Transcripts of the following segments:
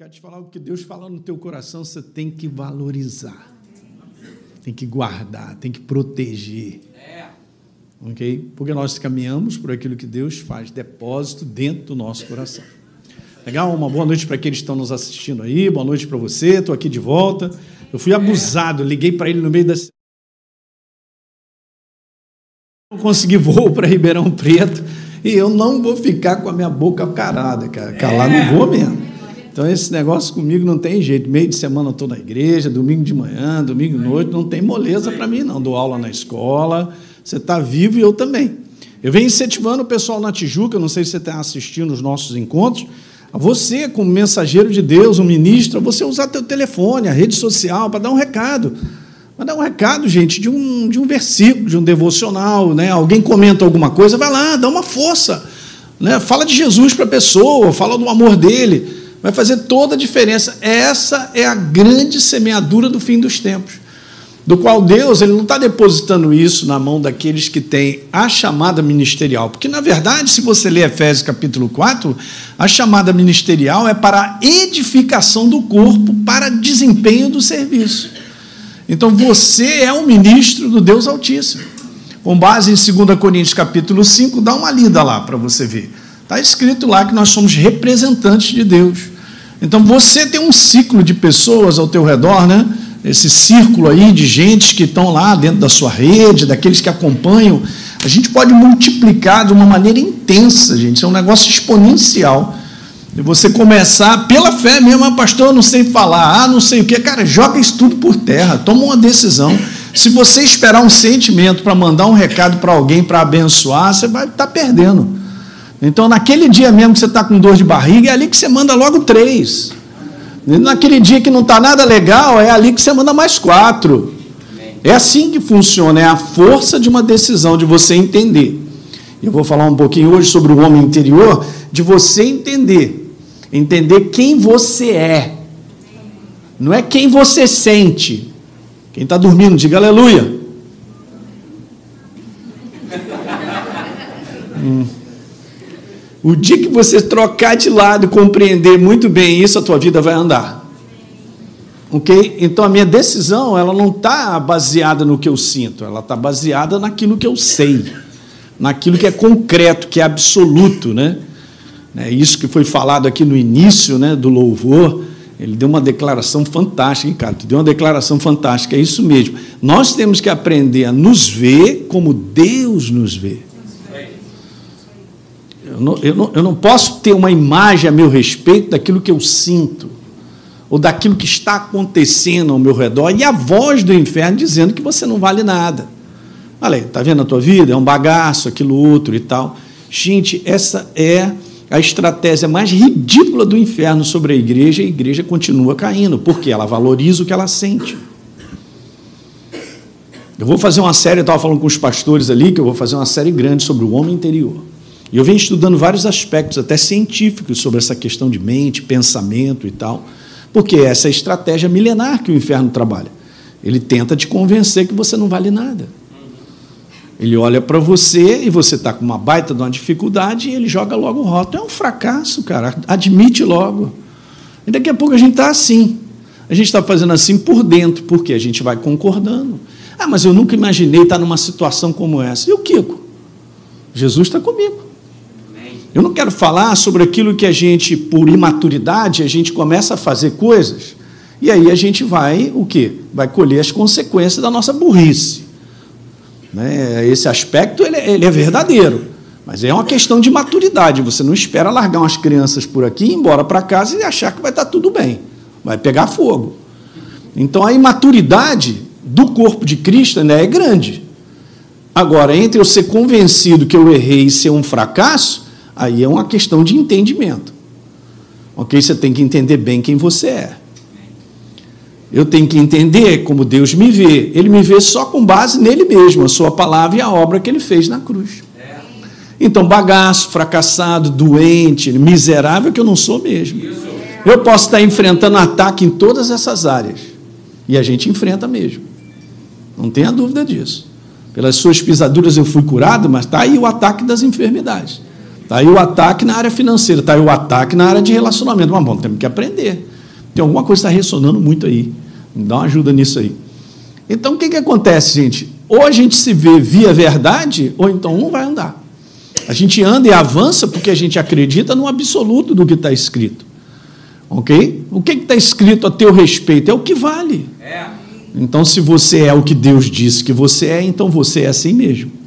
quero te falar o que Deus fala no teu coração, você tem que valorizar. Tem que guardar, tem que proteger. É. Ok? Porque nós caminhamos por aquilo que Deus faz, depósito dentro do nosso coração. Legal? Uma boa noite para aqueles que estão nos assistindo aí, boa noite para você, estou aqui de volta. Eu fui abusado, liguei para ele no meio da. Não consegui voo para Ribeirão Preto e eu não vou ficar com a minha boca carada, cara. Calar não vou mesmo. Então, esse negócio comigo não tem jeito. Meio de semana eu estou na igreja, domingo de manhã, domingo de noite, não tem moleza para mim, não. Dou aula na escola, você está vivo e eu também. Eu venho incentivando o pessoal na Tijuca, não sei se você está assistindo os nossos encontros, a você, como mensageiro de Deus, um ministro, você usar teu telefone, a rede social, para dar um recado. Para dar um recado, gente, de um, de um versículo, de um devocional, né? Alguém comenta alguma coisa, vai lá, dá uma força. Né? Fala de Jesus para a pessoa, fala do amor dele vai fazer toda a diferença. Essa é a grande semeadura do fim dos tempos, do qual Deus ele não está depositando isso na mão daqueles que têm a chamada ministerial. Porque, na verdade, se você ler Efésios capítulo 4, a chamada ministerial é para a edificação do corpo, para desempenho do serviço. Então, você é um ministro do Deus Altíssimo. Com base em 2 Coríntios capítulo 5, dá uma lida lá para você ver. Está escrito lá que nós somos representantes de Deus. Então você tem um ciclo de pessoas ao teu redor, né? Esse círculo aí de gente que estão lá dentro da sua rede, daqueles que acompanham. A gente pode multiplicar de uma maneira intensa, gente. É um negócio exponencial. E você começar pela fé mesmo, ah, pastor, eu não sei falar, ah, não sei o que. Cara, joga isso tudo por terra, toma uma decisão. Se você esperar um sentimento para mandar um recado para alguém para abençoar, você vai estar tá perdendo. Então, naquele dia mesmo que você está com dor de barriga, é ali que você manda logo três. naquele dia que não está nada legal, é ali que você manda mais quatro. É assim que funciona, é a força de uma decisão, de você entender. Eu vou falar um pouquinho hoje sobre o homem interior, de você entender. Entender quem você é. Não é quem você sente. Quem está dormindo, diga aleluia. hum. O dia que você trocar de lado e compreender muito bem isso, a tua vida vai andar. Ok? Então a minha decisão, ela não está baseada no que eu sinto, ela está baseada naquilo que eu sei, naquilo que é concreto, que é absoluto, né? É isso que foi falado aqui no início, né, do louvor. Ele deu uma declaração fantástica, hein, cara? Tu deu uma declaração fantástica, é isso mesmo. Nós temos que aprender a nos ver como Deus nos vê. Eu não, eu, não, eu não posso ter uma imagem a meu respeito daquilo que eu sinto, ou daquilo que está acontecendo ao meu redor, e a voz do inferno dizendo que você não vale nada. Olha aí, está vendo a tua vida? É um bagaço, aquilo outro e tal. Gente, essa é a estratégia mais ridícula do inferno sobre a igreja, e a igreja continua caindo, porque ela valoriza o que ela sente. Eu vou fazer uma série, eu estava falando com os pastores ali, que eu vou fazer uma série grande sobre o homem interior. E eu venho estudando vários aspectos, até científicos, sobre essa questão de mente, pensamento e tal, porque essa é a estratégia milenar que o inferno trabalha. Ele tenta te convencer que você não vale nada. Ele olha para você e você está com uma baita de uma dificuldade e ele joga logo o rótulo. É um fracasso, cara. Admite logo. E daqui a pouco a gente está assim. A gente está fazendo assim por dentro, porque a gente vai concordando. Ah, mas eu nunca imaginei estar numa situação como essa. E o Kiko? Jesus está comigo. Eu não quero falar sobre aquilo que a gente, por imaturidade, a gente começa a fazer coisas e aí a gente vai, o quê? Vai colher as consequências da nossa burrice. Né? Esse aspecto ele, ele é verdadeiro, mas é uma questão de maturidade. Você não espera largar umas crianças por aqui, ir embora para casa e achar que vai estar tudo bem. Vai pegar fogo. Então a imaturidade do corpo de Cristo ainda é grande. Agora, entre eu ser convencido que eu errei e ser um fracasso, Aí é uma questão de entendimento. Ok? Você tem que entender bem quem você é. Eu tenho que entender como Deus me vê. Ele me vê só com base nele mesmo, a sua palavra e a obra que ele fez na cruz. Então, bagaço, fracassado, doente, miserável, que eu não sou mesmo. Eu posso estar enfrentando ataque em todas essas áreas. E a gente enfrenta mesmo. Não tenha dúvida disso. Pelas suas pisaduras eu fui curado, mas está aí o ataque das enfermidades. Está aí o ataque na área financeira, está aí o ataque na área de relacionamento. Mas bom, temos que aprender. Tem alguma coisa que está ressonando muito aí. Dá uma ajuda nisso aí. Então, o que, que acontece, gente? Ou a gente se vê via verdade, ou então não vai andar. A gente anda e avança porque a gente acredita no absoluto do que está escrito. Ok? O que está escrito a teu respeito é o que vale. É. Então, se você é o que Deus disse que você é, então você é assim mesmo.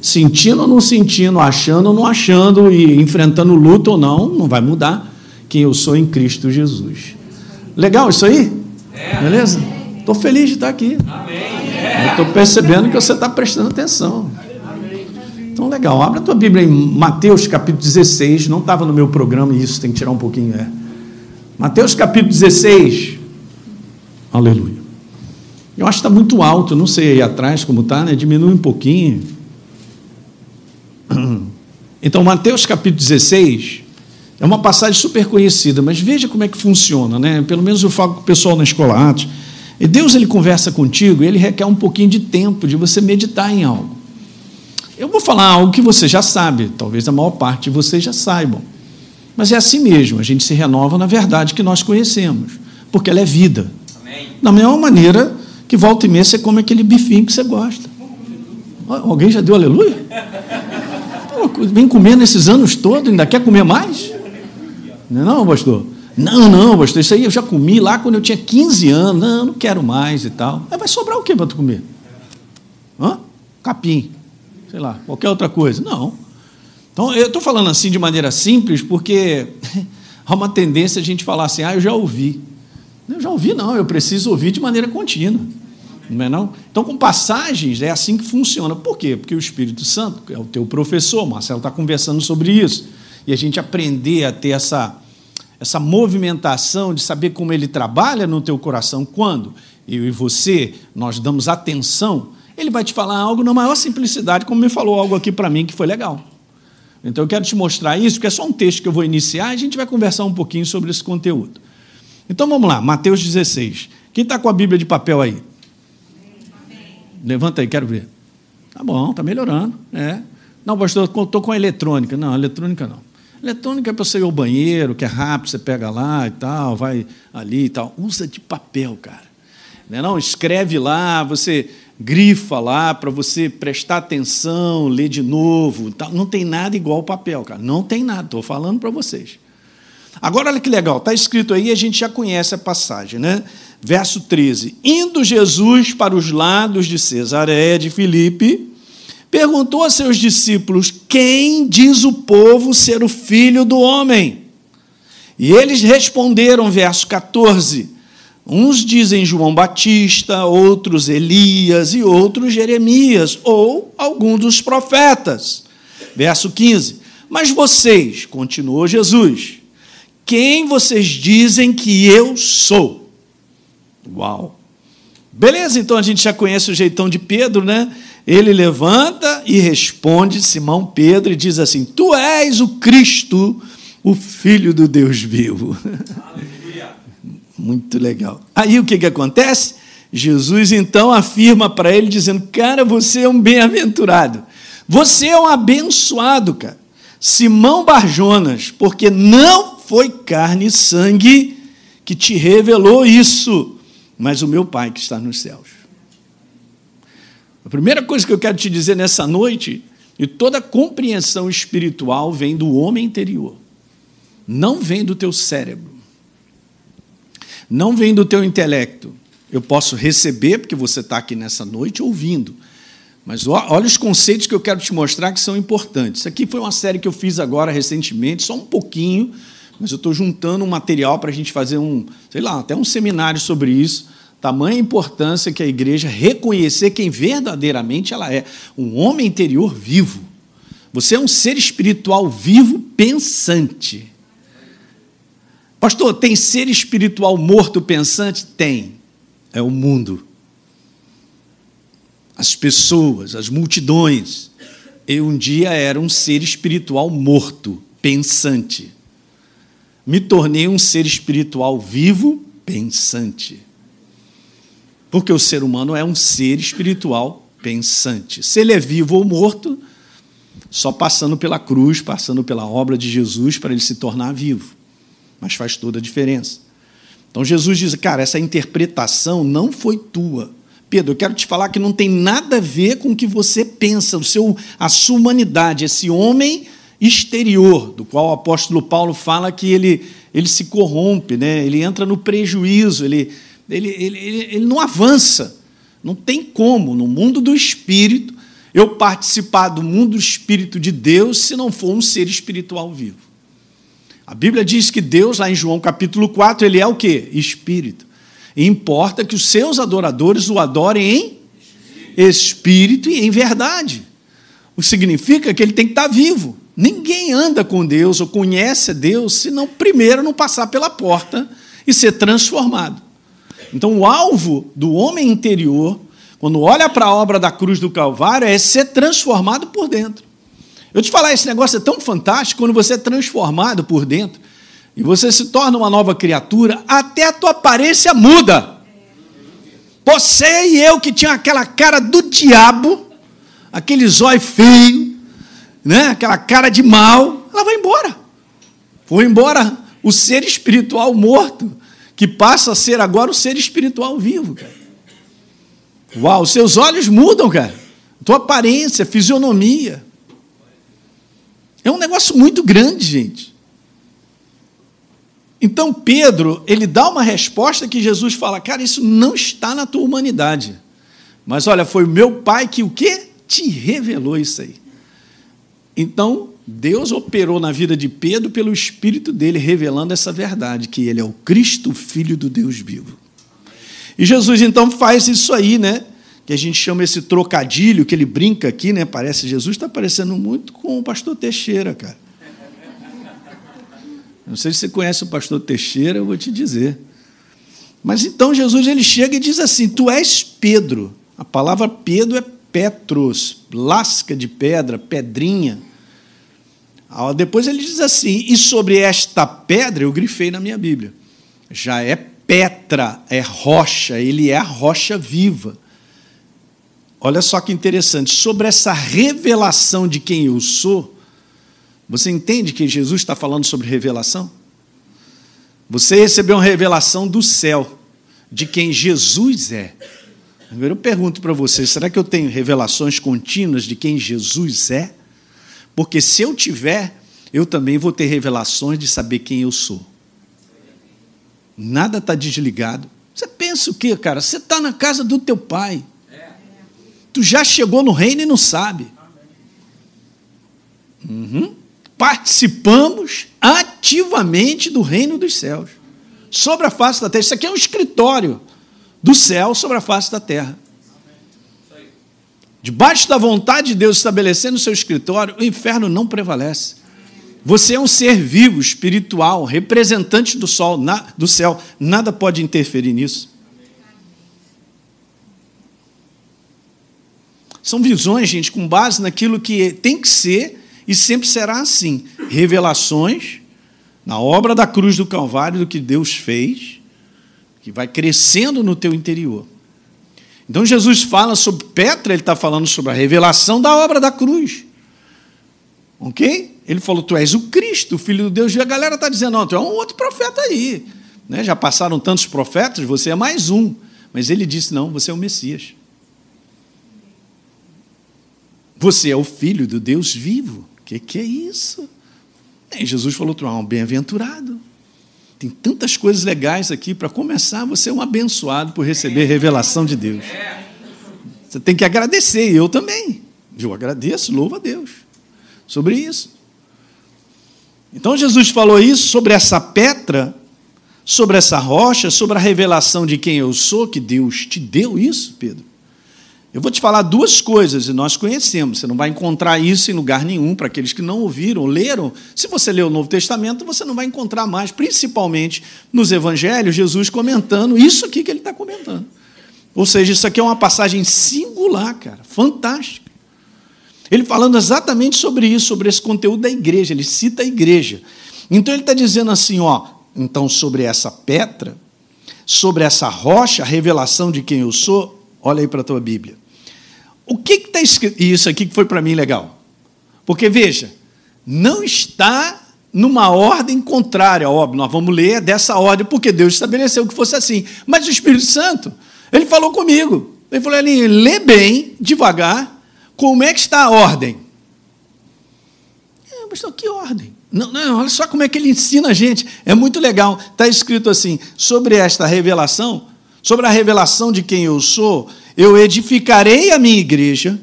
Sentindo ou não sentindo, achando ou não achando, e enfrentando luta ou não, não vai mudar quem eu sou em Cristo Jesus. Legal isso aí? É. Beleza? Estou feliz de estar aqui. Estou percebendo que você está prestando atenção. Então, legal. Abra a tua Bíblia em Mateus capítulo 16. Não estava no meu programa e isso tem que tirar um pouquinho. É. Mateus capítulo 16. Aleluia. Eu acho que está muito alto, não sei aí atrás como está, né? Diminui um pouquinho. Então, Mateus capítulo 16 é uma passagem super conhecida, mas veja como é que funciona, né? Pelo menos eu falo com o pessoal na escola Atos. E Deus ele conversa contigo, ele requer um pouquinho de tempo de você meditar em algo. Eu vou falar algo que você já sabe, talvez a maior parte de vocês já saibam. Mas é assim mesmo, a gente se renova na verdade que nós conhecemos, porque ela é vida. Amém. Da mesma maneira que volta e meia você come aquele bifinho que você gosta. Alguém já deu aleluia? Vem comendo esses anos todos, ainda quer comer mais? Não, é não, pastor? Não, não, pastor, isso aí eu já comi lá quando eu tinha 15 anos. Não, não quero mais e tal. Mas vai sobrar o que para tu comer? Hã? Capim. Sei lá, qualquer outra coisa. Não. Então, eu estou falando assim de maneira simples porque há uma tendência a gente falar assim, ah, eu já ouvi. Eu já ouvi, não, eu preciso ouvir de maneira contínua. Não é não? Então, com passagens, é assim que funciona. Por quê? Porque o Espírito Santo é o teu professor, Marcelo está conversando sobre isso. E a gente aprender a ter essa, essa movimentação de saber como ele trabalha no teu coração, quando eu e você, nós damos atenção, ele vai te falar algo na maior simplicidade, como me falou algo aqui para mim que foi legal. Então, eu quero te mostrar isso, porque é só um texto que eu vou iniciar e a gente vai conversar um pouquinho sobre esse conteúdo. Então, vamos lá, Mateus 16. Quem está com a Bíblia de papel aí? Levanta aí, quero ver. Tá bom, tá melhorando. É. Não, pastor, estou com a eletrônica. Não, eletrônica não. Eletrônica é para você ir ao banheiro, que é rápido, você pega lá e tal, vai ali e tal. Usa de papel, cara. Não, é não? escreve lá, você grifa lá para você prestar atenção, ler de novo. Tal. Não tem nada igual papel, cara. Não tem nada, estou falando para vocês. Agora, olha que legal, está escrito aí, a gente já conhece a passagem, né? Verso 13: Indo Jesus para os lados de Cesareia de Filipe, perguntou a seus discípulos: Quem diz o povo ser o filho do homem? E eles responderam, verso 14: Uns dizem João Batista, outros Elias e outros Jeremias, ou algum dos profetas. Verso 15: Mas vocês, continuou Jesus, quem vocês dizem que eu sou? Uau! Beleza, então a gente já conhece o jeitão de Pedro, né? Ele levanta e responde Simão Pedro e diz assim: Tu és o Cristo, o Filho do Deus vivo. Aleluia. Muito legal. Aí o que, que acontece? Jesus então afirma para ele, dizendo: Cara, você é um bem-aventurado. Você é um abençoado, cara. Simão Barjonas, porque não foi carne e sangue que te revelou isso, mas o meu Pai que está nos céus. A primeira coisa que eu quero te dizer nessa noite, e toda compreensão espiritual vem do homem interior, não vem do teu cérebro, não vem do teu intelecto. Eu posso receber, porque você está aqui nessa noite ouvindo, mas olha os conceitos que eu quero te mostrar que são importantes. Isso aqui foi uma série que eu fiz agora recentemente, só um pouquinho, mas eu estou juntando um material para a gente fazer um, sei lá, até um seminário sobre isso. Tamanha importância que a igreja reconhecer quem verdadeiramente ela é, um homem interior vivo. Você é um ser espiritual vivo, pensante. Pastor, tem ser espiritual morto pensante? Tem. É o mundo. As pessoas, as multidões. Eu um dia era um ser espiritual morto, pensante me tornei um ser espiritual vivo, pensante. Porque o ser humano é um ser espiritual pensante. Se ele é vivo ou morto, só passando pela cruz, passando pela obra de Jesus para ele se tornar vivo. Mas faz toda a diferença. Então Jesus diz: Cara, essa interpretação não foi tua. Pedro, eu quero te falar que não tem nada a ver com o que você pensa, o seu, a sua humanidade, esse homem exterior, do qual o apóstolo Paulo fala que ele, ele se corrompe, né? ele entra no prejuízo, ele, ele, ele, ele não avança. Não tem como, no mundo do espírito, eu participar do mundo do espírito de Deus se não for um ser espiritual vivo. A Bíblia diz que Deus, lá em João capítulo 4, ele é o que? Espírito. E importa que os seus adoradores o adorem em espírito e em verdade. O que significa que ele tem que estar vivo. Ninguém anda com Deus ou conhece Deus se não primeiro não passar pela porta e ser transformado. Então, o alvo do homem interior, quando olha para a obra da cruz do Calvário, é ser transformado por dentro. Eu te falar, esse negócio é tão fantástico quando você é transformado por dentro e você se torna uma nova criatura, até a tua aparência muda. Você e eu que tinha aquela cara do diabo, aquele zóio feio, né? aquela cara de mal, ela vai embora. Foi embora o ser espiritual morto que passa a ser agora o ser espiritual vivo, cara. Uau, seus olhos mudam, cara. Tua aparência, fisionomia. É um negócio muito grande, gente. Então Pedro, ele dá uma resposta que Jesus fala: "Cara, isso não está na tua humanidade". Mas olha, foi o meu pai que o quê? Te revelou isso aí. Então, Deus operou na vida de Pedro pelo Espírito dele, revelando essa verdade, que ele é o Cristo, Filho do Deus vivo. E Jesus então faz isso aí, né? Que a gente chama esse trocadilho, que ele brinca aqui, né? Parece, Jesus está parecendo muito com o pastor Teixeira, cara. Não sei se você conhece o pastor Teixeira, eu vou te dizer. Mas então Jesus ele chega e diz assim: Tu és Pedro. A palavra Pedro é Petros, lasca de pedra, pedrinha. Depois ele diz assim: e sobre esta pedra, eu grifei na minha Bíblia, já é Petra, é rocha, ele é a rocha viva. Olha só que interessante, sobre essa revelação de quem eu sou, você entende que Jesus está falando sobre revelação? Você recebeu uma revelação do céu, de quem Jesus é. Agora eu pergunto para você: será que eu tenho revelações contínuas de quem Jesus é? Porque se eu tiver, eu também vou ter revelações de saber quem eu sou. Nada está desligado. Você pensa o quê, cara? Você está na casa do teu pai. Tu já chegou no reino e não sabe. Uhum. Participamos ativamente do reino dos céus. Sobre a face da terra. Isso aqui é um escritório do céu sobre a face da terra. Debaixo da vontade de Deus estabelecendo o seu escritório, o inferno não prevalece. Você é um ser vivo, espiritual, representante do sol, na, do céu. Nada pode interferir nisso. São visões, gente, com base naquilo que tem que ser e sempre será assim. Revelações na obra da cruz do Calvário do que Deus fez, que vai crescendo no teu interior. Então Jesus fala sobre Petra, ele está falando sobre a revelação da obra da cruz. Ok? Ele falou: Tu és o Cristo, o Filho de Deus. E a galera está dizendo: Não, tu é um outro profeta aí. Né? Já passaram tantos profetas, você é mais um. Mas ele disse: Não, você é o Messias. Você é o Filho do Deus vivo. O que, que é isso? E Jesus falou: Tu é um bem-aventurado. Tem tantas coisas legais aqui. Para começar, você é um abençoado por receber revelação de Deus. Você tem que agradecer, eu também. Eu agradeço, louvo a Deus sobre isso. Então Jesus falou isso sobre essa pedra, sobre essa rocha, sobre a revelação de quem eu sou, que Deus te deu isso, Pedro. Eu vou te falar duas coisas, e nós conhecemos, você não vai encontrar isso em lugar nenhum, para aqueles que não ouviram, leram. Se você lê o Novo Testamento, você não vai encontrar mais, principalmente nos Evangelhos, Jesus comentando isso aqui que ele está comentando. Ou seja, isso aqui é uma passagem singular, cara, fantástica. Ele falando exatamente sobre isso, sobre esse conteúdo da igreja, ele cita a igreja. Então ele está dizendo assim, ó, então sobre essa pedra, sobre essa rocha, a revelação de quem eu sou, olha aí para a tua Bíblia. O que está escrito? E isso aqui que foi para mim legal. Porque, veja, não está numa ordem contrária, óbvio, nós vamos ler dessa ordem, porque Deus estabeleceu que fosse assim. Mas o Espírito Santo, ele falou comigo. Ele falou ali, lê bem, devagar, como é que está a ordem. É, que ordem? Não, não, olha só como é que ele ensina a gente. É muito legal. Está escrito assim: sobre esta revelação, sobre a revelação de quem eu sou, eu edificarei a minha igreja,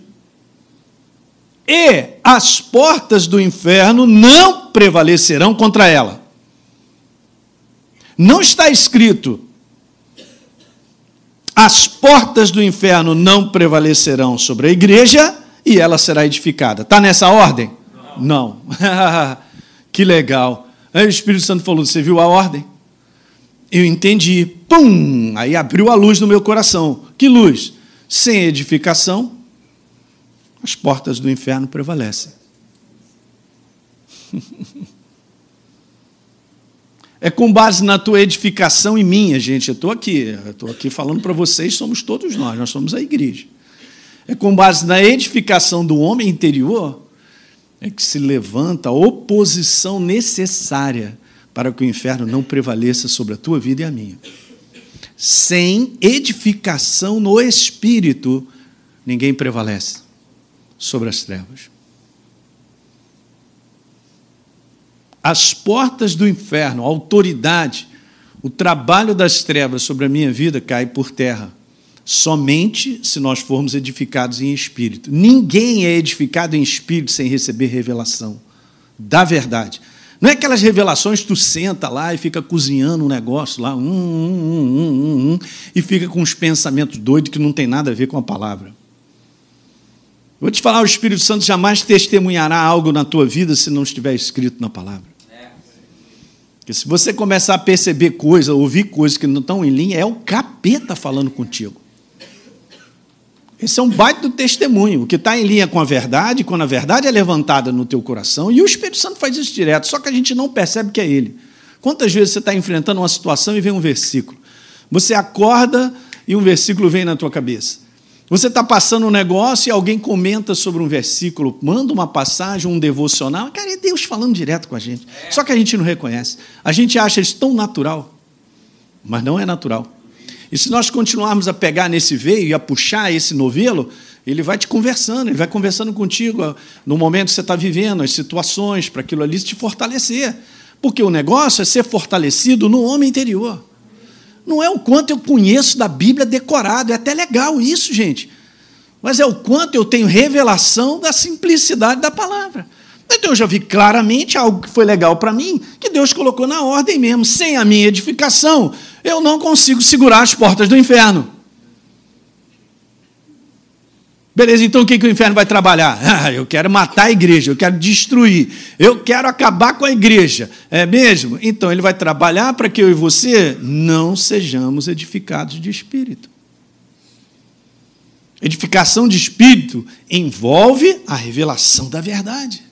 e as portas do inferno não prevalecerão contra ela. Não está escrito, as portas do inferno não prevalecerão sobre a igreja e ela será edificada. Está nessa ordem? Não. não. Que legal. Aí o Espírito Santo falou: Você viu a ordem? Eu entendi. Pum! Aí abriu a luz no meu coração. Que luz? Sem edificação, as portas do inferno prevalecem. É com base na tua edificação e minha, gente. Eu estou aqui, estou aqui falando para vocês, somos todos nós, nós somos a igreja. É com base na edificação do homem interior é que se levanta a oposição necessária para que o inferno não prevaleça sobre a tua vida e a minha. Sem edificação no espírito, ninguém prevalece sobre as trevas. As portas do inferno, a autoridade, o trabalho das trevas sobre a minha vida cai por terra somente se nós formos edificados em espírito. Ninguém é edificado em espírito sem receber revelação da verdade. Não é aquelas revelações que tu senta lá e fica cozinhando um negócio lá, hum, hum, hum, e fica com uns pensamentos doidos que não tem nada a ver com a palavra. Vou te falar, o Espírito Santo jamais testemunhará algo na tua vida se não estiver escrito na palavra. Porque se você começar a perceber coisas, ouvir coisas que não estão em linha, é o capeta falando contigo. Esse é um baita do testemunho, o que está em linha com a verdade, quando a verdade é levantada no teu coração, e o Espírito Santo faz isso direto, só que a gente não percebe que é ele. Quantas vezes você está enfrentando uma situação e vem um versículo? Você acorda e um versículo vem na tua cabeça. Você está passando um negócio e alguém comenta sobre um versículo, manda uma passagem, um devocional. Cara, é Deus falando direto com a gente. Só que a gente não reconhece. A gente acha isso tão natural, mas não é natural. E se nós continuarmos a pegar nesse veio e a puxar esse novelo, ele vai te conversando, ele vai conversando contigo no momento que você está vivendo, as situações, para aquilo ali te fortalecer. Porque o negócio é ser fortalecido no homem interior. Não é o quanto eu conheço da Bíblia decorado, é até legal isso, gente. Mas é o quanto eu tenho revelação da simplicidade da palavra. Então eu já vi claramente algo que foi legal para mim, que Deus colocou na ordem mesmo. Sem a minha edificação, eu não consigo segurar as portas do inferno. Beleza, então o que, que o inferno vai trabalhar? Ah, eu quero matar a igreja, eu quero destruir, eu quero acabar com a igreja. É mesmo? Então ele vai trabalhar para que eu e você não sejamos edificados de espírito. Edificação de espírito envolve a revelação da verdade.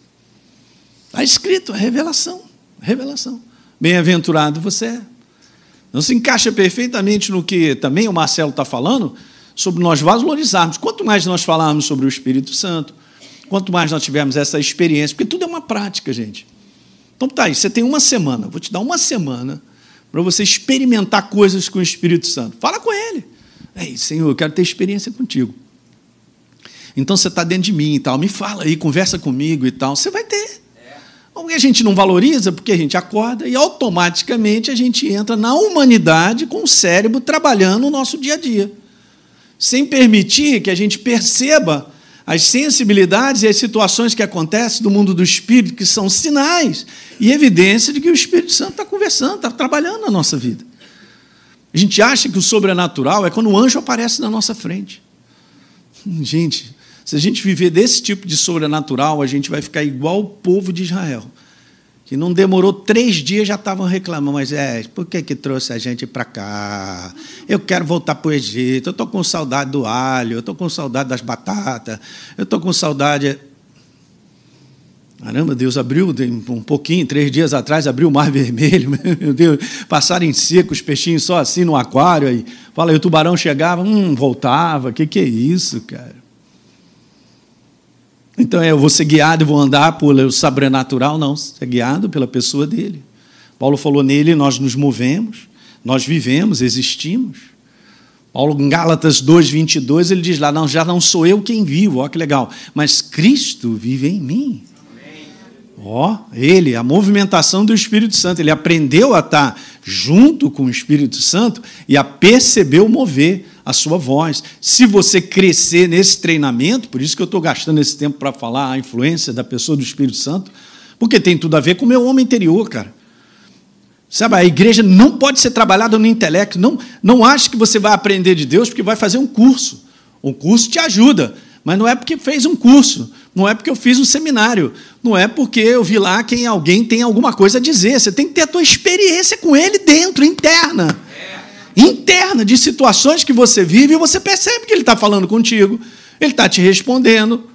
Está escrito, revelação. Revelação. Bem-aventurado você é. Não se encaixa perfeitamente no que também o Marcelo está falando, sobre nós valorizarmos. Quanto mais nós falarmos sobre o Espírito Santo, quanto mais nós tivermos essa experiência, porque tudo é uma prática, gente. Então tá aí, você tem uma semana, vou te dar uma semana para você experimentar coisas com o Espírito Santo. Fala com ele. Ei, Senhor, eu quero ter experiência contigo. Então você está dentro de mim e tal, me fala aí, conversa comigo e tal. Você vai ter. O que a gente não valoriza, porque a gente acorda e automaticamente a gente entra na humanidade com o cérebro trabalhando no nosso dia a dia, sem permitir que a gente perceba as sensibilidades e as situações que acontecem do mundo do espírito, que são sinais e evidência de que o Espírito Santo está conversando, está trabalhando na nossa vida. A gente acha que o sobrenatural é quando o anjo aparece na nossa frente. Gente, se a gente viver desse tipo de sobrenatural, a gente vai ficar igual o povo de Israel, que não demorou três dias já estavam reclamando, mas é, por que, que trouxe a gente para cá? Eu quero voltar para o Egito, eu estou com saudade do alho, eu estou com saudade das batatas, eu estou com saudade. Caramba, Deus abriu um pouquinho, três dias atrás, abriu o mar vermelho, meu Deus, passaram em seco os peixinhos só assim no aquário, aí, fala o tubarão chegava, hum, voltava, o que, que é isso, cara? Então eu vou ser guiado e vou andar pelo sobrenatural? Não, ser guiado pela pessoa dele. Paulo falou nele, nós nos movemos, nós vivemos, existimos. Paulo, em Gálatas 2, 22, ele diz lá: não, já não sou eu quem vivo, olha que legal, mas Cristo vive em mim. Ó, ele, a movimentação do Espírito Santo, ele aprendeu a estar junto com o Espírito Santo e a perceber o mover a sua voz. Se você crescer nesse treinamento, por isso que eu estou gastando esse tempo para falar a influência da pessoa do Espírito Santo, porque tem tudo a ver com o meu homem interior, cara. Sabe, a igreja não pode ser trabalhada no intelecto. Não, não ache que você vai aprender de Deus porque vai fazer um curso. O curso te ajuda, mas não é porque fez um curso, não é porque eu fiz um seminário, não é porque eu vi lá quem alguém tem alguma coisa a dizer. Você tem que ter a tua experiência com ele dentro, interna. Interna, de situações que você vive e você percebe que ele está falando contigo, ele está te respondendo.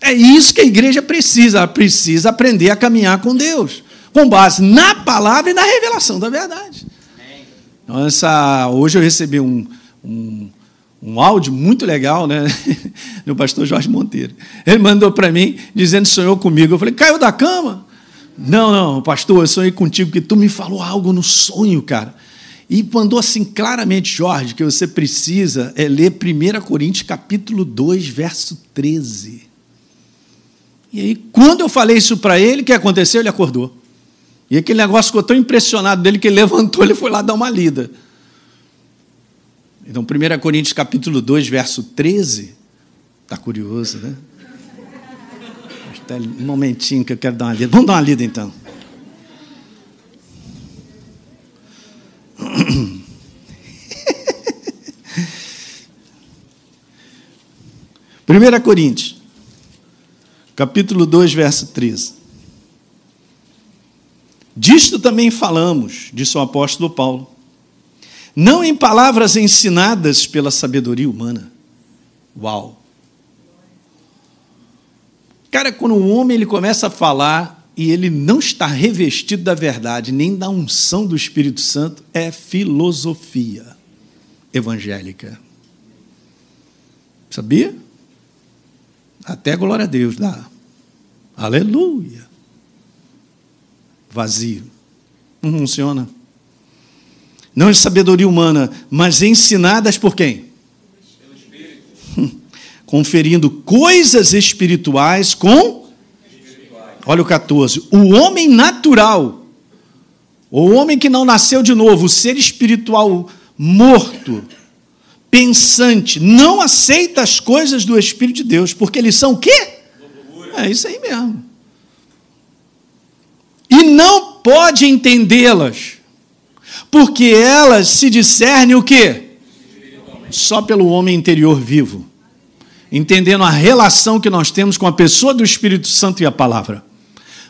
É isso que a igreja precisa, ela precisa aprender a caminhar com Deus com base na palavra e na revelação da verdade. Então, essa, hoje eu recebi um, um, um áudio muito legal, né? do pastor Jorge Monteiro. Ele mandou para mim, dizendo: sonhou comigo. Eu falei: caiu da cama? Não, não, pastor, eu sonhei contigo, que tu me falou algo no sonho, cara. E mandou assim claramente, Jorge, que você precisa é ler 1 Coríntios capítulo 2, verso 13. E aí, quando eu falei isso para ele, o que aconteceu? Ele acordou. E aquele negócio ficou tão impressionado dele que ele levantou, ele foi lá dar uma lida. Então, 1 Coríntios capítulo 2, verso 13. Está curioso, né? Um momentinho que eu quero dar uma lida. Vamos dar uma lida então. Primeira Coríntios, capítulo 2, verso 13. Disto também falamos, disse o apóstolo Paulo, não em palavras ensinadas pela sabedoria humana. Uau! Cara, quando um homem ele começa a falar e ele não está revestido da verdade, nem da unção do Espírito Santo, é filosofia evangélica. Sabia? Até glória a Deus dá. Aleluia vazio. Não funciona. Não de sabedoria humana, mas ensinadas por quem? Pelo Espírito. Conferindo coisas espirituais com. Olha o 14. O homem natural, o homem que não nasceu de novo, o ser espiritual morto, pensante, não aceita as coisas do Espírito de Deus, porque eles são o quê? É isso aí mesmo e não pode entendê-las, porque elas se discernem o quê? Só pelo homem interior vivo, entendendo a relação que nós temos com a pessoa do Espírito Santo e a palavra.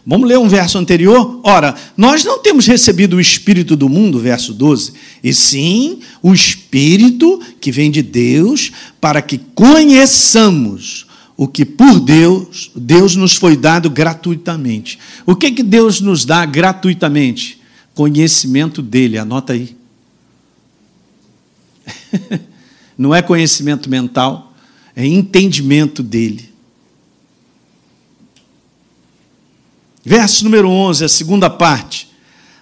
Vamos ler um verso anterior? Ora, nós não temos recebido o Espírito do mundo, verso 12, e sim o Espírito que vem de Deus, para que conheçamos o que por Deus, Deus nos foi dado gratuitamente. O que que Deus nos dá gratuitamente? Conhecimento dele, anota aí. Não é conhecimento mental, é entendimento dele. Verso número 11, a segunda parte.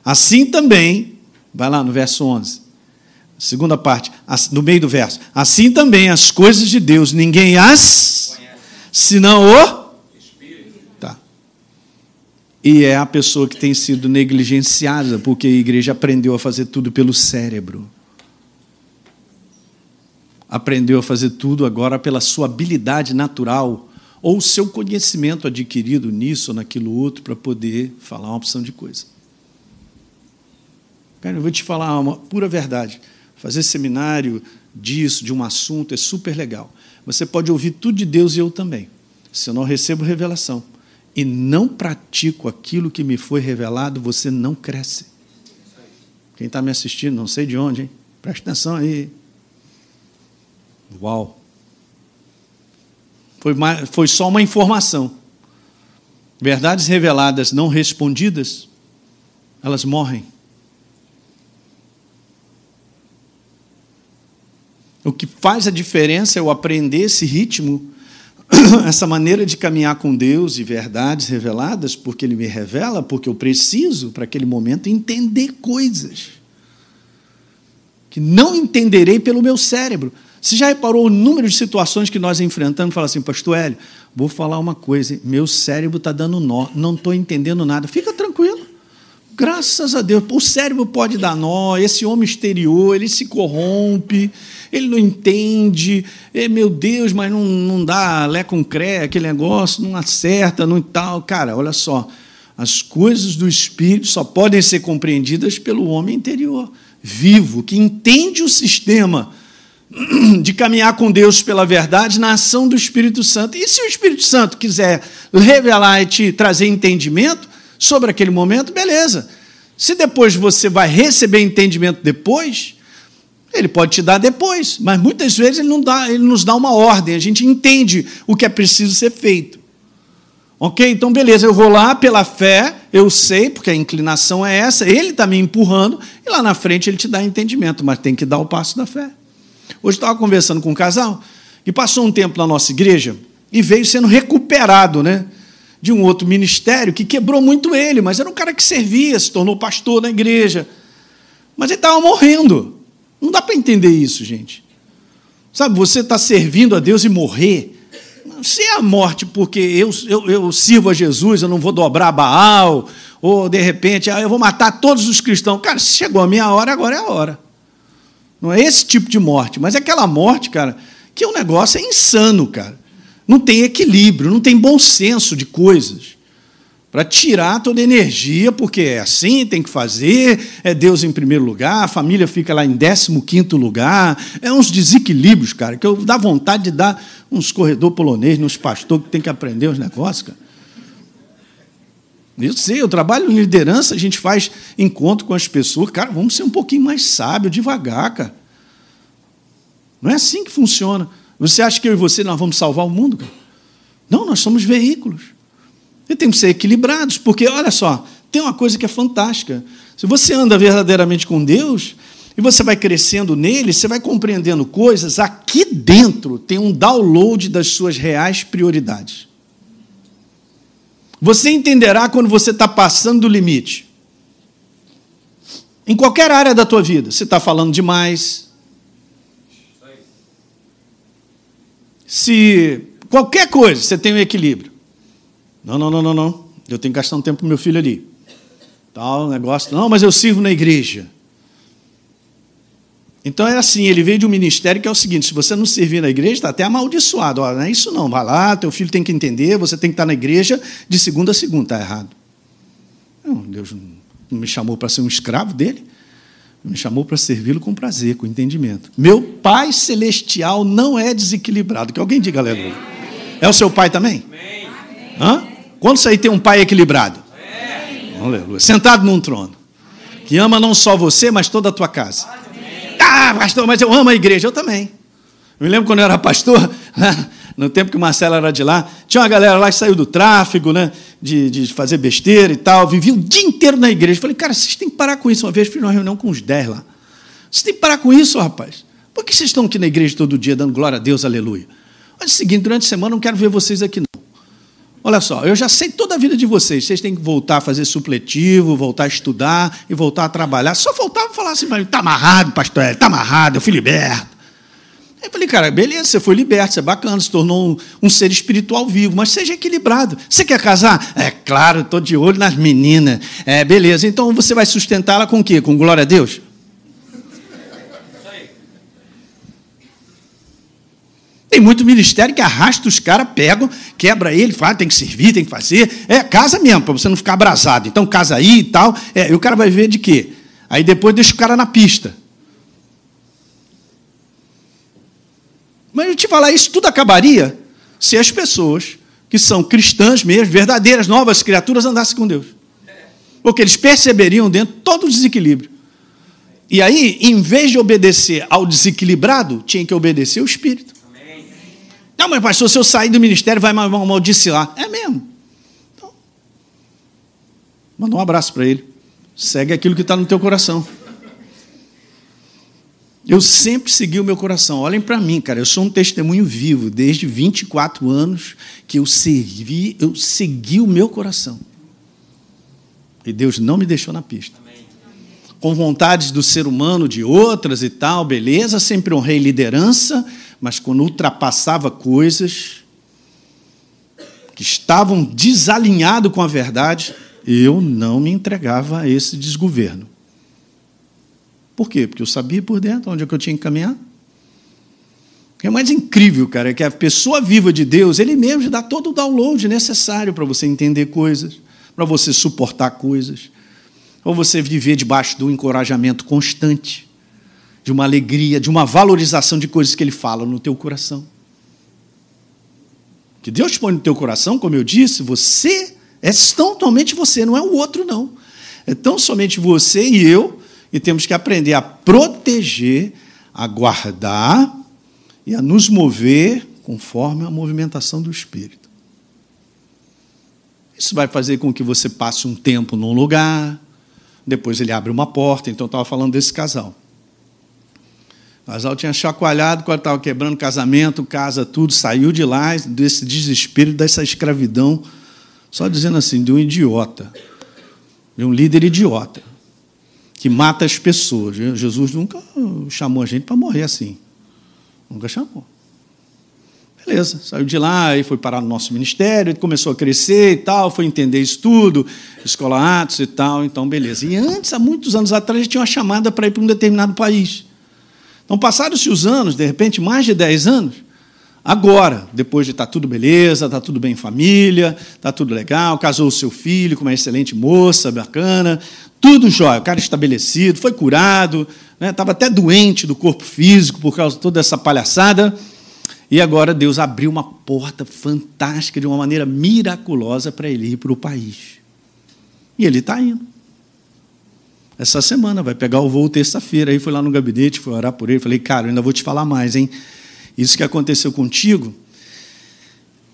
Assim também, vai lá no verso 11. Segunda parte, no meio do verso. Assim também as coisas de Deus, ninguém as senão o. Tá. E é a pessoa que tem sido negligenciada, porque a igreja aprendeu a fazer tudo pelo cérebro. Aprendeu a fazer tudo agora pela sua habilidade natural ou o seu conhecimento adquirido nisso ou naquilo outro para poder falar uma opção de coisa. Cara, eu vou te falar uma pura verdade. Fazer seminário disso, de um assunto, é super legal. Você pode ouvir tudo de Deus e eu também. Se eu não recebo revelação e não pratico aquilo que me foi revelado, você não cresce. Quem está me assistindo, não sei de onde, hein? Presta atenção aí. Uau! Foi, foi só uma informação. Verdades reveladas não respondidas, elas morrem. O que faz a diferença é eu aprender esse ritmo essa maneira de caminhar com Deus e verdades reveladas, porque Ele me revela, porque eu preciso, para aquele momento, entender coisas que não entenderei pelo meu cérebro. Você já reparou o número de situações que nós enfrentamos fala assim, pastor Hélio, vou falar uma coisa, meu cérebro está dando nó, não estou entendendo nada. Fica tranquilo. Graças a Deus, o cérebro pode dar nó, esse homem exterior, ele se corrompe, ele não entende, é, meu Deus, mas não, não dá lé com cré, aquele negócio, não acerta, não tal. Cara, olha só, as coisas do Espírito só podem ser compreendidas pelo homem interior, vivo, que entende o sistema de caminhar com Deus pela verdade na ação do Espírito Santo. E se o Espírito Santo quiser revelar e te trazer entendimento, sobre aquele momento, beleza. Se depois você vai receber entendimento depois, ele pode te dar depois, mas muitas vezes ele, não dá, ele nos dá uma ordem, a gente entende o que é preciso ser feito. Ok? Então, beleza, eu vou lá pela fé, eu sei, porque a inclinação é essa, ele está me empurrando, e lá na frente ele te dá entendimento, mas tem que dar o passo da fé. Hoje estava conversando com um casal que passou um tempo na nossa igreja e veio sendo recuperado, né? de um outro ministério que quebrou muito ele, mas era um cara que servia, se tornou pastor na igreja. Mas ele estava morrendo. Não dá para entender isso, gente. Sabe, você está servindo a Deus e morrer. Se é a morte porque eu, eu, eu sirvo a Jesus, eu não vou dobrar Baal, ou de repente ah, eu vou matar todos os cristãos. Cara, chegou a minha hora, agora é a hora. Não é esse tipo de morte, mas é aquela morte, cara, que o negócio é insano, cara não tem equilíbrio, não tem bom senso de coisas. Para tirar toda a energia, porque é assim, tem que fazer, é Deus em primeiro lugar, a família fica lá em 15 lugar. É uns desequilíbrios, cara, que eu dá vontade de dar uns corredor polonês nos pastores que tem que aprender os negócios, cara. Eu sei, eu trabalho em liderança, a gente faz encontro com as pessoas. Cara, vamos ser um pouquinho mais sábio, devagar, cara. Não é assim que funciona. Você acha que eu e você nós vamos salvar o mundo? Não, nós somos veículos. E temos que ser equilibrados, porque olha só, tem uma coisa que é fantástica. Se você anda verdadeiramente com Deus, e você vai crescendo nele, você vai compreendendo coisas, aqui dentro tem um download das suas reais prioridades. Você entenderá quando você está passando do limite. Em qualquer área da tua vida, você está falando demais, se qualquer coisa você tem um equilíbrio. Não, não, não, não, não. Eu tenho que gastar um tempo com meu filho ali. Tal negócio. Não, mas eu sirvo na igreja. Então é assim, ele veio de um ministério que é o seguinte: se você não servir na igreja, está até amaldiçoado. Olha, não é isso não, vai lá, teu filho tem que entender, você tem que estar na igreja de segunda a segunda, está errado. Não, Deus não me chamou para ser um escravo dele me chamou para servi-lo com prazer, com entendimento. Meu Pai Celestial não é desequilibrado. Que alguém diga aleluia. É o seu pai também? Hã? Quando aí tem um pai equilibrado? Aleluia. Sentado num trono. Que ama não só você, mas toda a tua casa. Ah, pastor, mas eu amo a igreja. Eu também. Eu me lembro quando eu era pastor, no tempo que o Marcelo era de lá, tinha uma galera lá que saiu do tráfego, né? De, de fazer besteira e tal, vivia o dia inteiro na igreja. Falei, cara, vocês têm que parar com isso. Uma vez fiz uma reunião com uns 10 lá. Vocês têm que parar com isso, rapaz. Por que vocês estão aqui na igreja todo dia dando glória a Deus, aleluia? Olha o seguinte, durante a semana eu não quero ver vocês aqui, não. Olha só, eu já sei toda a vida de vocês. Vocês têm que voltar a fazer supletivo, voltar a estudar e voltar a trabalhar. Só faltava falar assim, mas está amarrado, pastor, está amarrado, eu fui liberto. Aí eu falei, cara, beleza, você foi liberto, você é bacana, se tornou um, um ser espiritual vivo, mas seja equilibrado. Você quer casar? É claro, estou de olho nas meninas. É, beleza, então você vai sustentá-la com o quê? Com glória a Deus? Tem muito ministério que arrasta os caras, pegam, quebra ele, fala, tem que servir, tem que fazer. É, casa mesmo, para você não ficar abrasado. Então, casa aí e tal. É, e o cara vai ver de quê? Aí depois deixa o cara na pista. Mas eu te falar, isso tudo acabaria se as pessoas que são cristãs mesmo, verdadeiras, novas criaturas, andassem com Deus. Porque eles perceberiam dentro todo o desequilíbrio. E aí, em vez de obedecer ao desequilibrado, tinha que obedecer ao Espírito. Não, mas pastor, se eu sair do ministério, vai amaldiçoar. É mesmo. Então, manda um abraço para ele. Segue aquilo que está no teu coração. Eu sempre segui o meu coração. Olhem para mim, cara, eu sou um testemunho vivo. Desde 24 anos que eu servi, eu segui o meu coração. E Deus não me deixou na pista. Com vontades do ser humano, de outras e tal, beleza, sempre honrei liderança, mas quando ultrapassava coisas que estavam desalinhados com a verdade, eu não me entregava a esse desgoverno. Por quê? Porque eu sabia por dentro onde é que eu tinha que caminhar. O que é mais incrível, cara, é que a pessoa viva de Deus, ele mesmo dá todo o download necessário para você entender coisas, para você suportar coisas, ou você viver debaixo do encorajamento constante, de uma alegria, de uma valorização de coisas que ele fala no teu coração. Que Deus põe no teu coração, como eu disse, você é tão totalmente você, não é o outro, não. É tão somente você e eu e temos que aprender a proteger, a guardar e a nos mover conforme a movimentação do Espírito. Isso vai fazer com que você passe um tempo num lugar, depois ele abre uma porta. Então, eu estava falando desse casal. O casal tinha chacoalhado quando estava quebrando casamento, casa, tudo, saiu de lá, desse desespero, dessa escravidão, só dizendo assim, de um idiota, de um líder idiota que mata as pessoas. Jesus nunca chamou a gente para morrer assim. Nunca chamou. Beleza, saiu de lá e foi parar no nosso ministério, começou a crescer e tal, foi entender isso tudo, escola Atos e tal, então beleza. E antes, há muitos anos atrás, tinha uma chamada para ir para um determinado país. Então, passaram-se os anos, de repente, mais de 10 anos, agora, depois de estar tá tudo beleza, está tudo bem em família, está tudo legal, casou o seu filho com uma excelente moça, bacana, tudo jóia, o cara estabelecido, foi curado, estava né? até doente do corpo físico por causa de toda essa palhaçada. E agora Deus abriu uma porta fantástica, de uma maneira miraculosa, para ele ir para o país. E ele está indo. Essa semana, vai pegar o voo terça-feira. Aí foi lá no gabinete, fui orar por ele. Falei, cara, eu ainda vou te falar mais, hein? Isso que aconteceu contigo,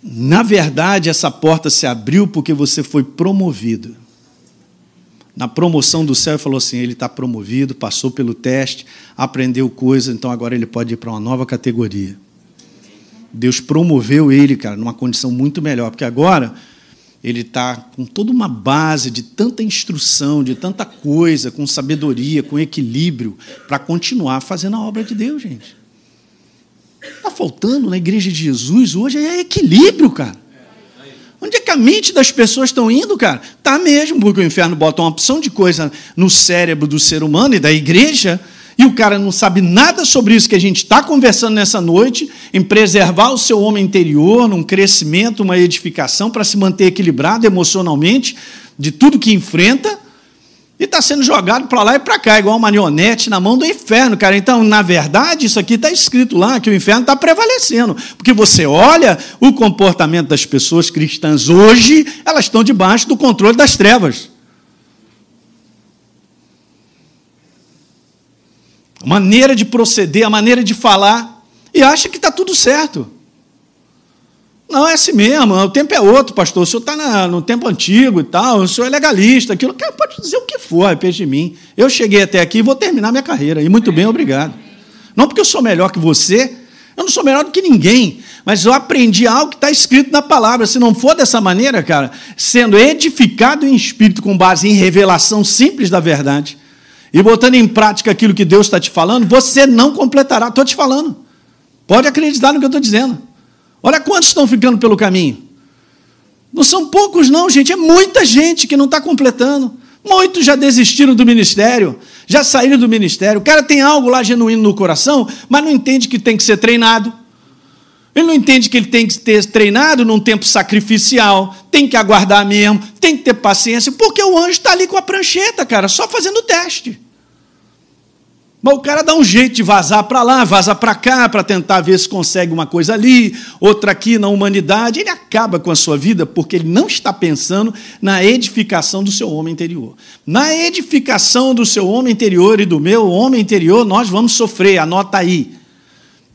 na verdade, essa porta se abriu porque você foi promovido na promoção do céu e falou assim: ele está promovido, passou pelo teste, aprendeu coisa, então agora ele pode ir para uma nova categoria. Deus promoveu ele, cara, numa condição muito melhor, porque agora ele está com toda uma base de tanta instrução, de tanta coisa, com sabedoria, com equilíbrio, para continuar fazendo a obra de Deus, gente. Está faltando na igreja de Jesus hoje é equilíbrio, cara. Onde é que a mente das pessoas estão indo, cara? Tá mesmo, porque o inferno bota uma opção de coisa no cérebro do ser humano e da igreja, e o cara não sabe nada sobre isso que a gente está conversando nessa noite, em preservar o seu homem interior, num crescimento, uma edificação para se manter equilibrado emocionalmente de tudo que enfrenta e está sendo jogado para lá e para cá, igual uma marionete na mão do inferno, cara. Então, na verdade, isso aqui está escrito lá, que o inferno está prevalecendo. Porque você olha o comportamento das pessoas cristãs hoje, elas estão debaixo do controle das trevas. A maneira de proceder, a maneira de falar, e acha que está tudo certo. Não, é assim mesmo, o tempo é outro, pastor. O senhor está no tempo antigo e tal, o senhor é legalista, aquilo. Cara, pode dizer o que for respeito de mim. Eu cheguei até aqui e vou terminar minha carreira. E muito bem, obrigado. Não porque eu sou melhor que você, eu não sou melhor do que ninguém, mas eu aprendi algo que está escrito na palavra. Se não for dessa maneira, cara, sendo edificado em espírito com base em revelação simples da verdade e botando em prática aquilo que Deus está te falando, você não completará. Estou te falando. Pode acreditar no que eu estou dizendo. Olha quantos estão ficando pelo caminho. Não são poucos, não, gente, é muita gente que não está completando. Muitos já desistiram do ministério, já saíram do ministério. O cara tem algo lá genuíno no coração, mas não entende que tem que ser treinado. Ele não entende que ele tem que ter treinado num tempo sacrificial, tem que aguardar mesmo, tem que ter paciência, porque o anjo está ali com a prancheta, cara, só fazendo o teste. Mas o cara dá um jeito de vazar para lá, vaza para cá, para tentar ver se consegue uma coisa ali, outra aqui na humanidade. Ele acaba com a sua vida porque ele não está pensando na edificação do seu homem interior. Na edificação do seu homem interior e do meu homem interior, nós vamos sofrer, anota aí.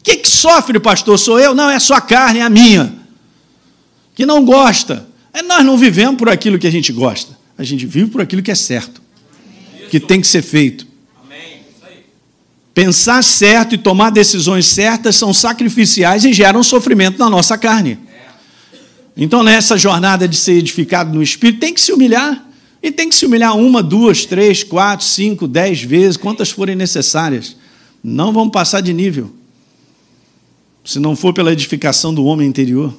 Que, que sofre, pastor? Sou eu? Não, é sua carne, é a minha. Que não gosta. É, nós não vivemos por aquilo que a gente gosta. A gente vive por aquilo que é certo, que tem que ser feito. Pensar certo e tomar decisões certas são sacrificiais e geram sofrimento na nossa carne. Então, nessa jornada de ser edificado no Espírito, tem que se humilhar. E tem que se humilhar uma, duas, três, quatro, cinco, dez vezes, quantas forem necessárias. Não vamos passar de nível. Se não for pela edificação do homem interior.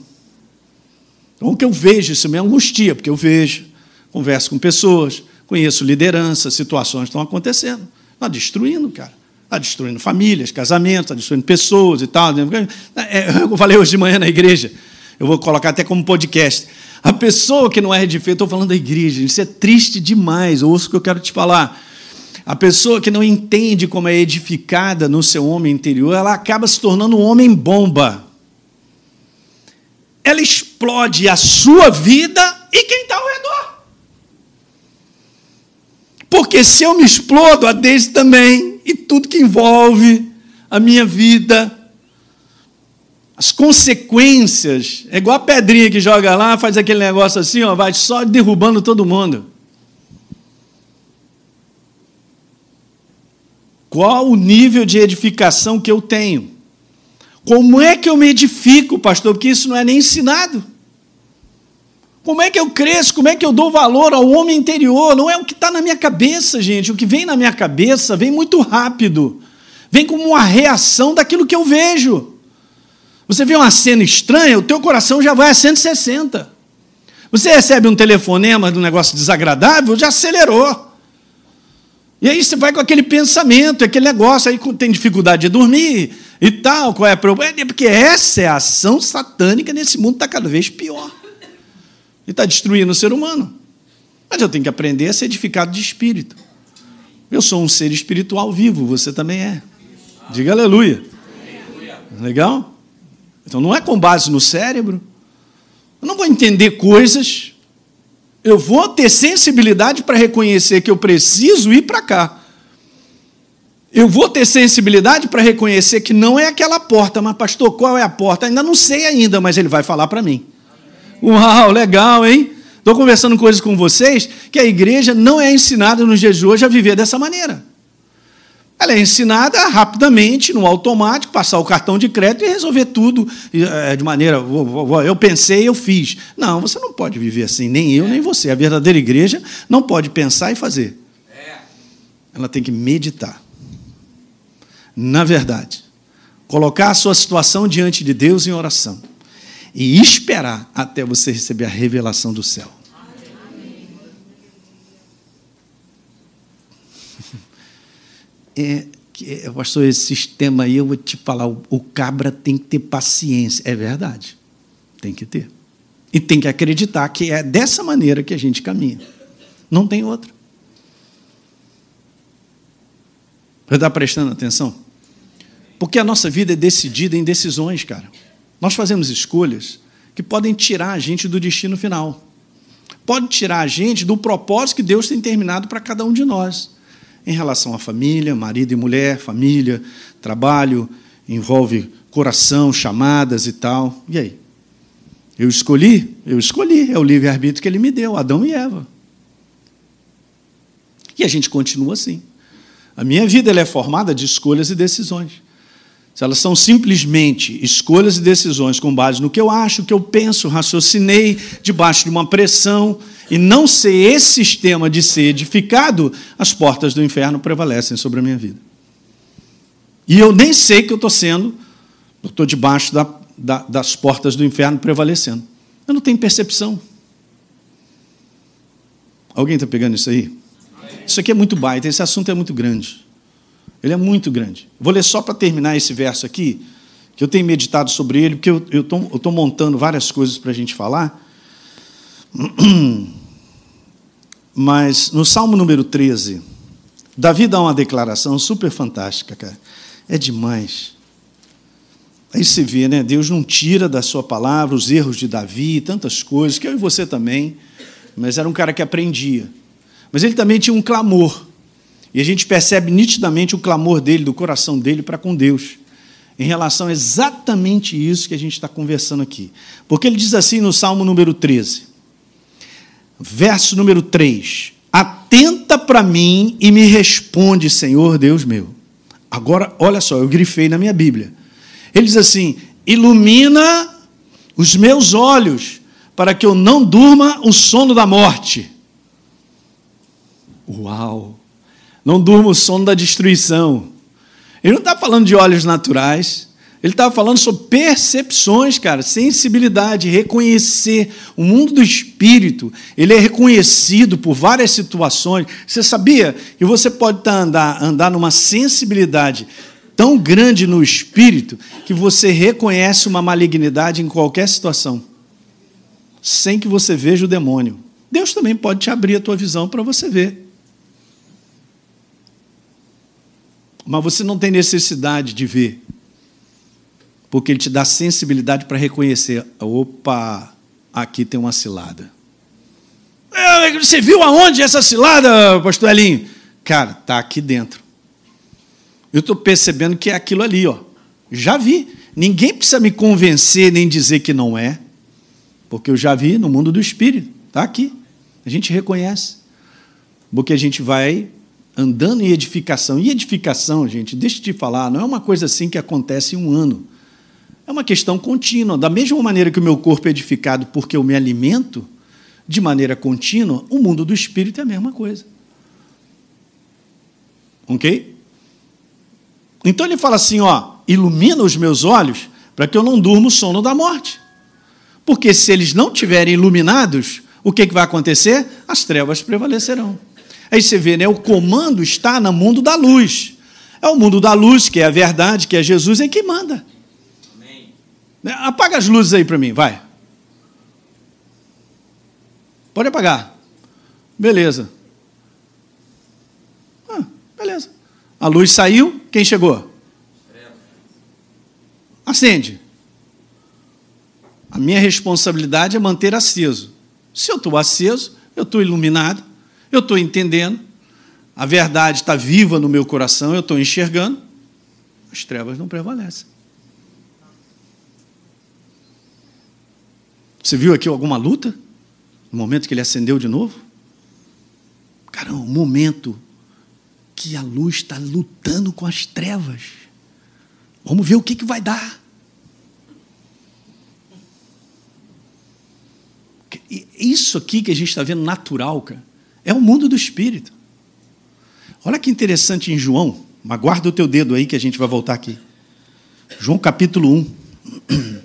Então, o que eu vejo, isso me angustia, porque eu vejo, converso com pessoas, conheço liderança, situações estão acontecendo. Está destruindo, cara. Está destruindo famílias, casamentos, está destruindo pessoas e tal. É, eu falei hoje de manhã na igreja. Eu vou colocar até como podcast. A pessoa que não é fé, estou falando da igreja, isso é triste demais, ouça o que eu quero te falar. A pessoa que não entende como é edificada no seu homem interior, ela acaba se tornando um homem bomba. Ela explode a sua vida e quem está ao redor. Porque se eu me explodo, a Deise também, e tudo que envolve a minha vida, as consequências, é igual a pedrinha que joga lá, faz aquele negócio assim, ó, vai só derrubando todo mundo. Qual o nível de edificação que eu tenho? Como é que eu me edifico, pastor? Porque isso não é nem ensinado. Como é que eu cresço? Como é que eu dou valor ao homem interior? Não é o que está na minha cabeça, gente. O que vem na minha cabeça vem muito rápido. Vem como uma reação daquilo que eu vejo. Você vê uma cena estranha, o teu coração já vai a 160. Você recebe um telefonema de um negócio desagradável, já acelerou. E aí você vai com aquele pensamento, aquele negócio, aí tem dificuldade de dormir e tal, qual é o problema? É porque essa é a ação satânica nesse mundo, está cada vez pior. E está destruindo o ser humano. Mas eu tenho que aprender a ser edificado de espírito. Eu sou um ser espiritual vivo, você também é. Diga aleluia. Legal? Então não é com base no cérebro. Eu não vou entender coisas. Eu vou ter sensibilidade para reconhecer que eu preciso ir para cá. Eu vou ter sensibilidade para reconhecer que não é aquela porta, mas pastor, qual é a porta? Ainda não sei ainda, mas ele vai falar para mim. Uau, legal, hein? Estou conversando coisas com vocês que a igreja não é ensinada de hoje a viver dessa maneira. Ela é ensinada rapidamente, no automático, passar o cartão de crédito e resolver tudo eh, de maneira. Eu pensei, eu fiz. Não, você não pode viver assim, nem eu, nem você. A verdadeira igreja não pode pensar e fazer. Ela tem que meditar. Na verdade, colocar a sua situação diante de Deus em oração e esperar até você receber a revelação do céu. É, que, pastor, esse sistema aí, eu vou te falar, o, o cabra tem que ter paciência. É verdade, tem que ter. E tem que acreditar que é dessa maneira que a gente caminha. Não tem outra. Você está prestando atenção? Porque a nossa vida é decidida em decisões, cara. Nós fazemos escolhas que podem tirar a gente do destino final. Podem tirar a gente do propósito que Deus tem terminado para cada um de nós em relação à família, marido e mulher, família, trabalho, envolve coração, chamadas e tal. E aí? Eu escolhi? Eu escolhi. É o livre-arbítrio que ele me deu, Adão e Eva. E a gente continua assim. A minha vida é formada de escolhas e decisões. Se elas são simplesmente escolhas e decisões com base no que eu acho, que eu penso, raciocinei, debaixo de uma pressão, e não ser esse sistema de ser edificado, as portas do inferno prevalecem sobre a minha vida. E eu nem sei que eu estou sendo, eu estou debaixo da, da, das portas do inferno prevalecendo. Eu não tenho percepção. Alguém está pegando isso aí? Isso aqui é muito baita, esse assunto é muito grande. Ele é muito grande. Vou ler só para terminar esse verso aqui, que eu tenho meditado sobre ele, porque eu estou montando várias coisas para a gente falar. Mas no Salmo número 13, Davi dá uma declaração super fantástica, cara. É demais. Aí você vê, né? Deus não tira da sua palavra os erros de Davi, tantas coisas, que eu e você também. Mas era um cara que aprendia. Mas ele também tinha um clamor. E a gente percebe nitidamente o clamor dele, do coração dele para com Deus, em relação a exatamente isso que a gente está conversando aqui. Porque ele diz assim no Salmo número 13, verso número 3: Atenta para mim e me responde, Senhor Deus meu. Agora, olha só, eu grifei na minha Bíblia. Ele diz assim: ilumina os meus olhos, para que eu não durma o sono da morte. Uau! Não durma o sono da destruição. Ele não está falando de olhos naturais. Ele estava falando sobre percepções, cara, sensibilidade, reconhecer. O mundo do espírito, ele é reconhecido por várias situações. Você sabia que você pode tá andar, andar numa sensibilidade tão grande no espírito que você reconhece uma malignidade em qualquer situação, sem que você veja o demônio. Deus também pode te abrir a tua visão para você ver. Mas você não tem necessidade de ver porque ele te dá sensibilidade para reconhecer: opa, aqui tem uma cilada. É, você viu aonde essa cilada, pastor Elinho? Cara, está aqui dentro. Eu estou percebendo que é aquilo ali, ó. Já vi. Ninguém precisa me convencer nem dizer que não é, porque eu já vi no mundo do espírito. Está aqui. A gente reconhece. Porque a gente vai andando em edificação. E edificação, gente, deixa eu te falar, não é uma coisa assim que acontece em um ano. É uma questão contínua. Da mesma maneira que o meu corpo é edificado porque eu me alimento de maneira contínua, o mundo do espírito é a mesma coisa. Ok? Então ele fala assim: ó, ilumina os meus olhos para que eu não durma o sono da morte. Porque se eles não tiverem iluminados, o que, que vai acontecer? As trevas prevalecerão. Aí você vê, né? O comando está no mundo da luz. É o mundo da luz, que é a verdade, que é Jesus, é que manda. Né? Apaga as luzes aí para mim, vai. Pode apagar. Beleza. Ah, beleza. A luz saiu, quem chegou? Acende. A minha responsabilidade é manter aceso. Se eu estou aceso, eu estou iluminado, eu estou entendendo, a verdade está viva no meu coração, eu estou enxergando, as trevas não prevalecem. Você viu aqui alguma luta? No momento que ele acendeu de novo? Cara, um momento que a luz está lutando com as trevas. Vamos ver o que, que vai dar. Isso aqui que a gente está vendo natural, cara, é o mundo do espírito. Olha que interessante em João, mas guarda o teu dedo aí que a gente vai voltar aqui. João capítulo 1.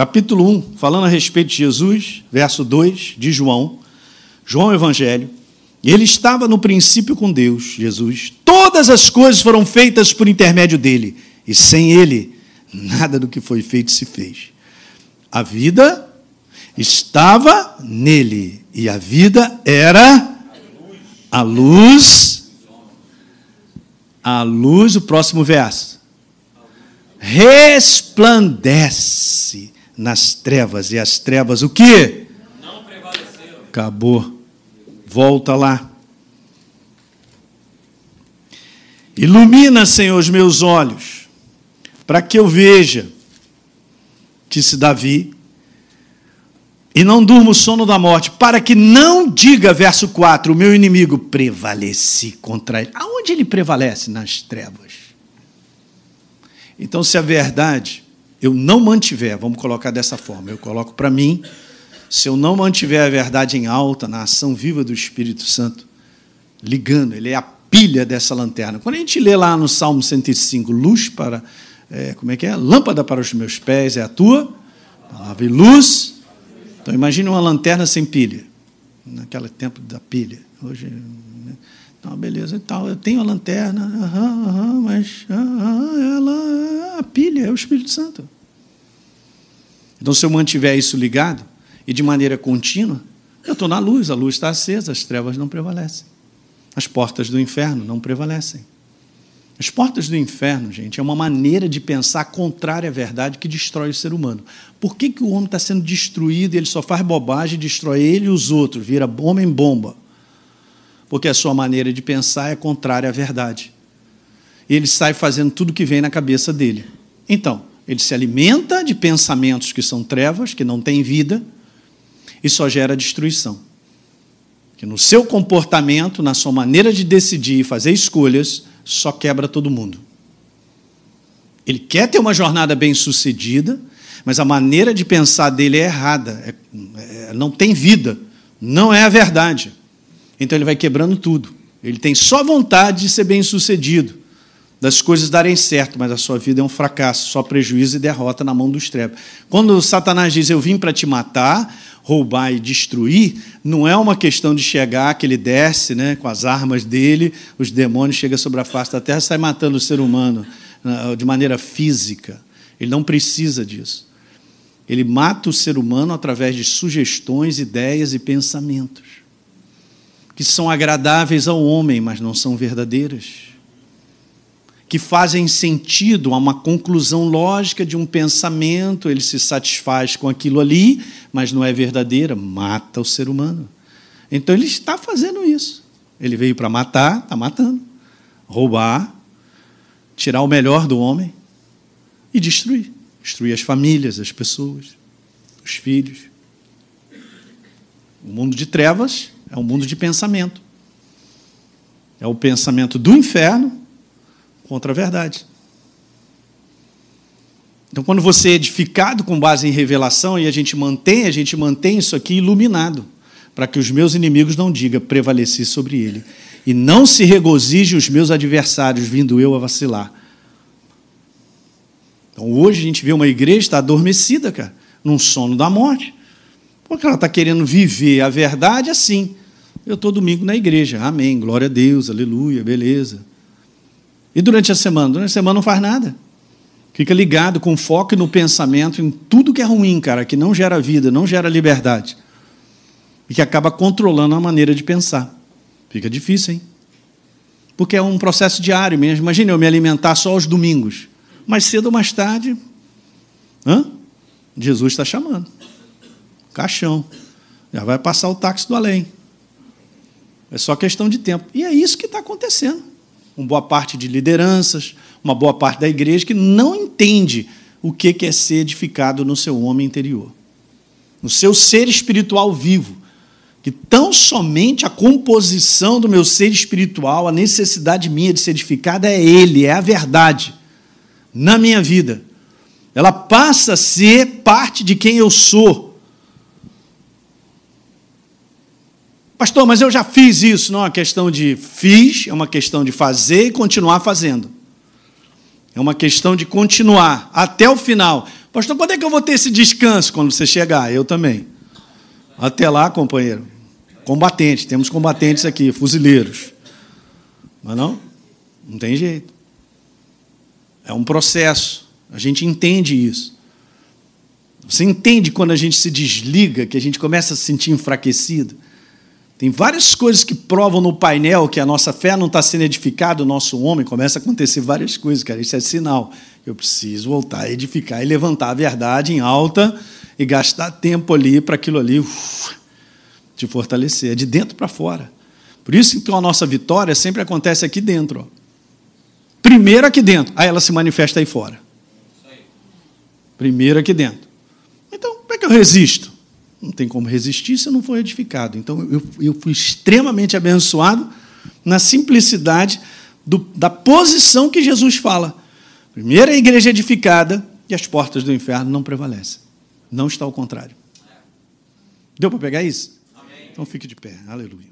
capítulo 1, falando a respeito de Jesus, verso 2 de João, João Evangelho. Ele estava no princípio com Deus, Jesus. Todas as coisas foram feitas por intermédio dele, e sem ele, nada do que foi feito se fez. A vida estava nele, e a vida era a luz. A luz, o próximo verso. Resplandece nas trevas. E as trevas o quê? Não prevaleceram. Acabou. Volta lá. Ilumina, Senhor, os meus olhos, para que eu veja, disse Davi, e não durmo o sono da morte, para que não diga, verso 4, o meu inimigo prevaleci contra ele. Aonde ele prevalece? Nas trevas. Então, se a verdade eu não mantiver, vamos colocar dessa forma, eu coloco para mim, se eu não mantiver a verdade em alta, na ação viva do Espírito Santo, ligando, ele é a pilha dessa lanterna. Quando a gente lê lá no Salmo 105, luz para, é, como é que é? Lâmpada para os meus pés é a tua palavra e luz. Então imagine uma lanterna sem pilha, naquele tempo da pilha. Hoje? Então, beleza, então, eu tenho a lanterna, aham, aham, mas aham, ela, a pilha é o Espírito Santo. Então, se eu mantiver isso ligado e de maneira contínua, eu estou na luz, a luz está acesa, as trevas não prevalecem. As portas do inferno não prevalecem. As portas do inferno, gente, é uma maneira de pensar contrária à verdade que destrói o ser humano. Por que, que o homem está sendo destruído e ele só faz bobagem, destrói ele e os outros, vira homem-bomba? Porque a sua maneira de pensar é contrária à verdade. E ele sai fazendo tudo que vem na cabeça dele. Então, ele se alimenta de pensamentos que são trevas, que não têm vida, e só gera destruição. que no seu comportamento, na sua maneira de decidir e fazer escolhas, só quebra todo mundo. Ele quer ter uma jornada bem sucedida, mas a maneira de pensar dele é errada, é, é, não tem vida, não é a verdade. Então ele vai quebrando tudo. Ele tem só vontade de ser bem sucedido, das coisas darem certo, mas a sua vida é um fracasso, só prejuízo e derrota na mão dos trevos. Quando Satanás diz: Eu vim para te matar, roubar e destruir, não é uma questão de chegar, que ele desce né, com as armas dele, os demônios chegam sobre a face da terra e sai matando o ser humano de maneira física. Ele não precisa disso. Ele mata o ser humano através de sugestões, ideias e pensamentos que são agradáveis ao homem, mas não são verdadeiras que fazem sentido a uma conclusão lógica de um pensamento, ele se satisfaz com aquilo ali, mas não é verdadeira, mata o ser humano. Então ele está fazendo isso. Ele veio para matar, está matando, roubar, tirar o melhor do homem e destruir destruir as famílias, as pessoas, os filhos. O mundo de trevas é um mundo de pensamento. É o pensamento do inferno contra a verdade. Então, quando você é edificado com base em revelação e a gente mantém, a gente mantém isso aqui iluminado, para que os meus inimigos não digam prevaleci sobre ele, e não se regozije os meus adversários, vindo eu a vacilar. Então, hoje a gente vê uma igreja está adormecida, cara, num sono da morte, porque ela está querendo viver a verdade assim. Eu estou domingo na igreja, amém, glória a Deus, aleluia, beleza. E durante a semana? Durante a semana não faz nada. Fica ligado com foco no pensamento, em tudo que é ruim, cara, que não gera vida, não gera liberdade. E que acaba controlando a maneira de pensar. Fica difícil, hein? Porque é um processo diário mesmo. Imagine eu me alimentar só aos domingos. Mais cedo ou mais tarde, hã? Jesus está chamando. Caixão. Já vai passar o táxi do além. É só questão de tempo. E é isso que está acontecendo uma boa parte de lideranças, uma boa parte da igreja que não entende o que é ser edificado no seu homem interior, no seu ser espiritual vivo, que tão somente a composição do meu ser espiritual, a necessidade minha de ser edificada é Ele, é a verdade na minha vida. Ela passa a ser parte de quem eu sou. Pastor, mas eu já fiz isso. Não é uma questão de fiz, é uma questão de fazer e continuar fazendo. É uma questão de continuar até o final. Pastor, quando é que eu vou ter esse descanso quando você chegar? Eu também. Até lá, companheiro. Combatente, temos combatentes aqui, fuzileiros. Mas não? Não tem jeito. É um processo. A gente entende isso. Você entende quando a gente se desliga, que a gente começa a se sentir enfraquecido? Tem várias coisas que provam no painel que a nossa fé não está sendo edificada, o nosso homem. Começa a acontecer várias coisas, cara. Isso é sinal. Eu preciso voltar a edificar e levantar a verdade em alta e gastar tempo ali para aquilo ali uf, te fortalecer. É de dentro para fora. Por isso, então, a nossa vitória sempre acontece aqui dentro. Ó. Primeiro aqui dentro, aí ela se manifesta aí fora. Primeiro aqui dentro. Então, como é que eu resisto? Não tem como resistir se não for edificado. Então, eu, eu fui extremamente abençoado na simplicidade do, da posição que Jesus fala. Primeiro, a igreja é edificada e as portas do inferno não prevalecem. Não está ao contrário. Deu para pegar isso? Amém. Então fique de pé. Aleluia.